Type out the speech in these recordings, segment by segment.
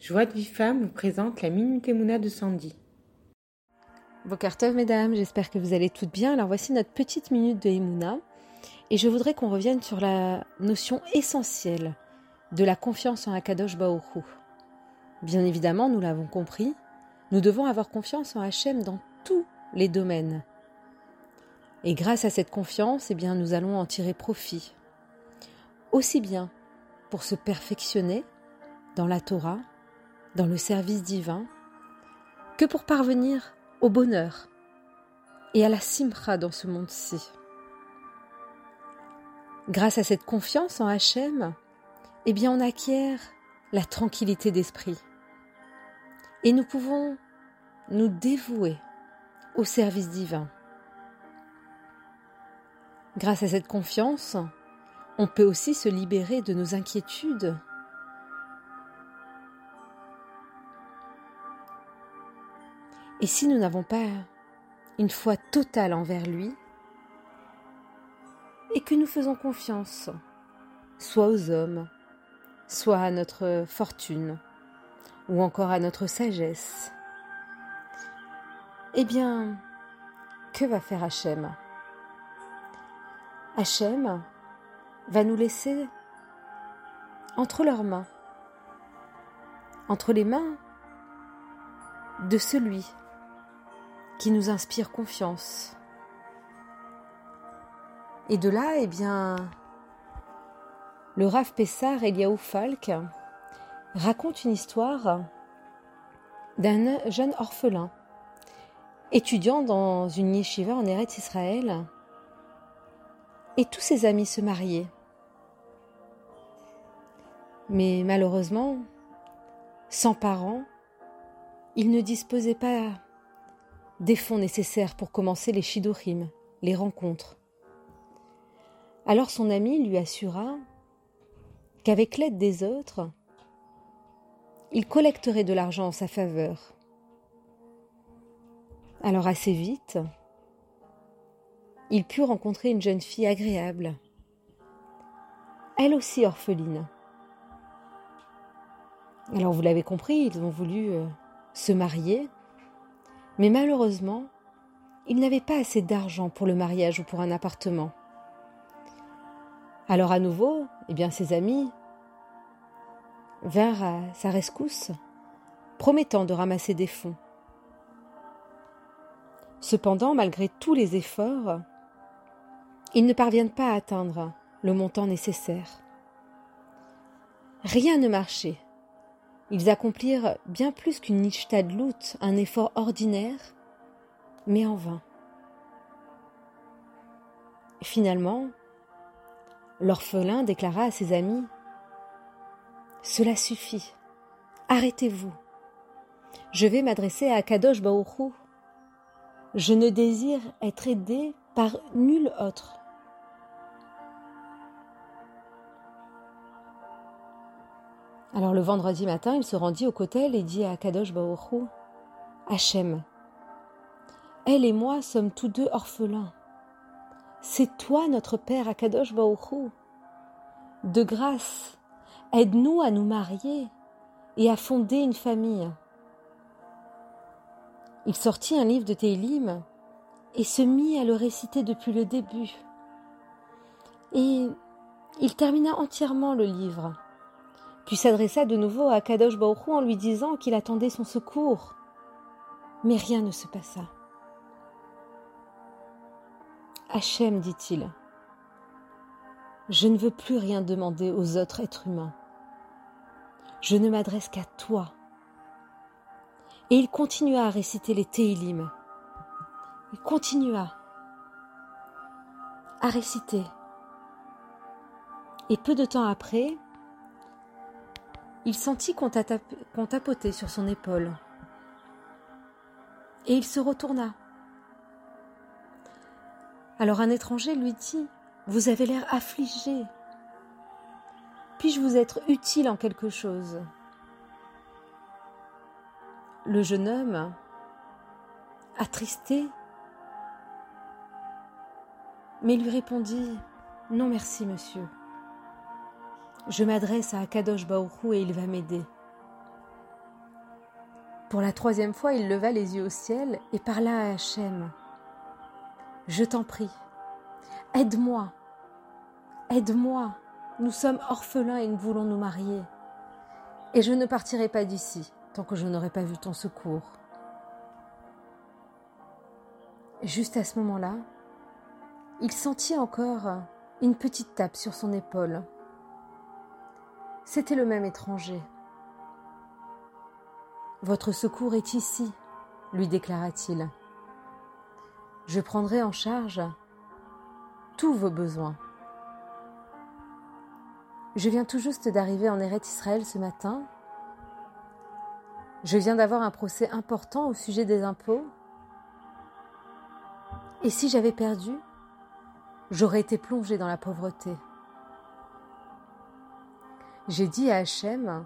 Joie de vie femme vous présente la Minute Emouna de Sandy. Bokartov, mesdames, j'espère que vous allez toutes bien. Alors voici notre petite minute de Emouna. Et je voudrais qu'on revienne sur la notion essentielle de la confiance en Akadosh Baoru. Bien évidemment, nous l'avons compris, nous devons avoir confiance en Hachem dans tous les domaines. Et grâce à cette confiance, eh bien, nous allons en tirer profit. Aussi bien pour se perfectionner dans la Torah, dans le service divin, que pour parvenir au bonheur et à la simcha dans ce monde-ci. Grâce à cette confiance en Hachem, eh bien on acquiert la tranquillité d'esprit. Et nous pouvons nous dévouer au service divin. Grâce à cette confiance, on peut aussi se libérer de nos inquiétudes Et si nous n'avons pas une foi totale envers lui, et que nous faisons confiance, soit aux hommes, soit à notre fortune, ou encore à notre sagesse, eh bien, que va faire Hachem? Hachem va nous laisser entre leurs mains, entre les mains de celui qui nous inspire confiance. Et de là, eh bien, le Rav Pessar Eliaou Falk raconte une histoire d'un jeune orphelin, étudiant dans une yeshiva en Eretz Israël, et tous ses amis se mariaient. Mais malheureusement, sans parents, il ne disposait pas des fonds nécessaires pour commencer les shidorim, les rencontres. Alors son ami lui assura qu'avec l'aide des autres, il collecterait de l'argent en sa faveur. Alors assez vite, il put rencontrer une jeune fille agréable, elle aussi orpheline. Alors vous l'avez compris, ils ont voulu euh, se marier mais malheureusement, il n'avait pas assez d'argent pour le mariage ou pour un appartement. Alors à nouveau, eh bien ses amis vinrent à sa rescousse, promettant de ramasser des fonds. Cependant, malgré tous les efforts, ils ne parviennent pas à atteindre le montant nécessaire. Rien ne marchait. Ils accomplirent bien plus qu'une loot, un effort ordinaire, mais en vain. Finalement, l'orphelin déclara à ses amis Cela suffit, arrêtez-vous. Je vais m'adresser à Kadosh Baoru. Je ne désire être aidé par nul autre. Alors le vendredi matin, il se rendit au cotel et dit à Kadosh Baoru Hachem, elle et moi sommes tous deux orphelins. C'est toi notre père Akadosh Baoru. De grâce, aide-nous à nous marier et à fonder une famille. Il sortit un livre de Télim et se mit à le réciter depuis le début. Et il termina entièrement le livre puis s'adressa de nouveau à Kadosh Baruch en lui disant qu'il attendait son secours. Mais rien ne se passa. Hachem, dit-il, je ne veux plus rien demander aux autres êtres humains. Je ne m'adresse qu'à toi. Et il continua à réciter les Teilim. Il continua à réciter. Et peu de temps après, il sentit qu'on tapotait sur son épaule. Et il se retourna. Alors un étranger lui dit Vous avez l'air affligé. Puis-je vous être utile en quelque chose? Le jeune homme, attristé, mais lui répondit Non merci, monsieur. Je m'adresse à Akadosh Baoru et il va m'aider. Pour la troisième fois, il leva les yeux au ciel et parla à Hachem. Je t'en prie, aide-moi, aide-moi, nous sommes orphelins et nous voulons nous marier. Et je ne partirai pas d'ici tant que je n'aurai pas vu ton secours. Juste à ce moment-là, il sentit encore une petite tape sur son épaule. C'était le même étranger. Votre secours est ici, lui déclara-t-il. Je prendrai en charge tous vos besoins. Je viens tout juste d'arriver en Eret Israël ce matin. Je viens d'avoir un procès important au sujet des impôts. Et si j'avais perdu, j'aurais été plongé dans la pauvreté. J'ai dit à Hachem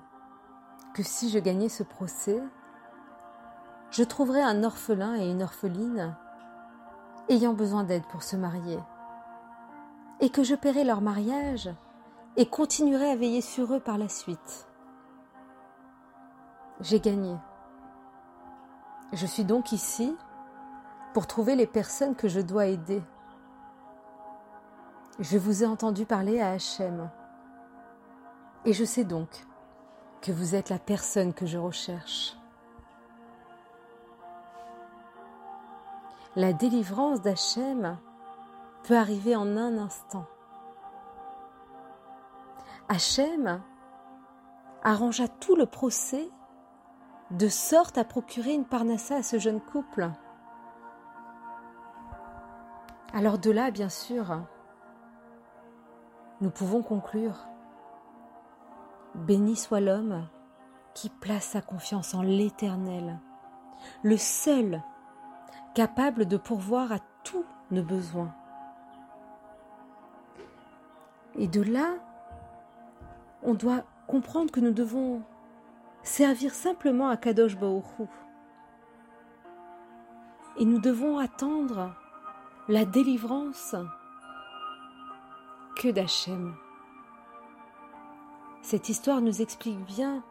que si je gagnais ce procès, je trouverais un orphelin et une orpheline ayant besoin d'aide pour se marier, et que je paierais leur mariage et continuerai à veiller sur eux par la suite. J'ai gagné. Je suis donc ici pour trouver les personnes que je dois aider. Je vous ai entendu parler à Hachem. Et je sais donc que vous êtes la personne que je recherche. La délivrance d'Hachem peut arriver en un instant. Hachem arrangea tout le procès de sorte à procurer une parnassa à ce jeune couple. Alors de là, bien sûr, nous pouvons conclure. Béni soit l'homme qui place sa confiance en l'Éternel, le seul capable de pourvoir à tous nos besoins. Et de là, on doit comprendre que nous devons servir simplement à Kadosh Baoru. Et nous devons attendre la délivrance que d'Hachem. Cette histoire nous explique bien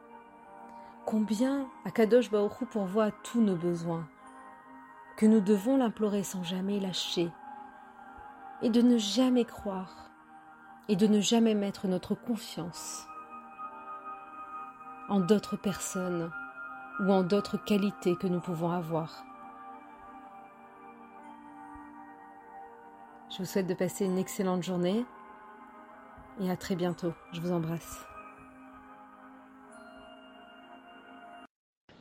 combien Akadosh Baoru pourvoit à tous nos besoins, que nous devons l'implorer sans jamais lâcher, et de ne jamais croire et de ne jamais mettre notre confiance en d'autres personnes ou en d'autres qualités que nous pouvons avoir. Je vous souhaite de passer une excellente journée et à très bientôt. Je vous embrasse.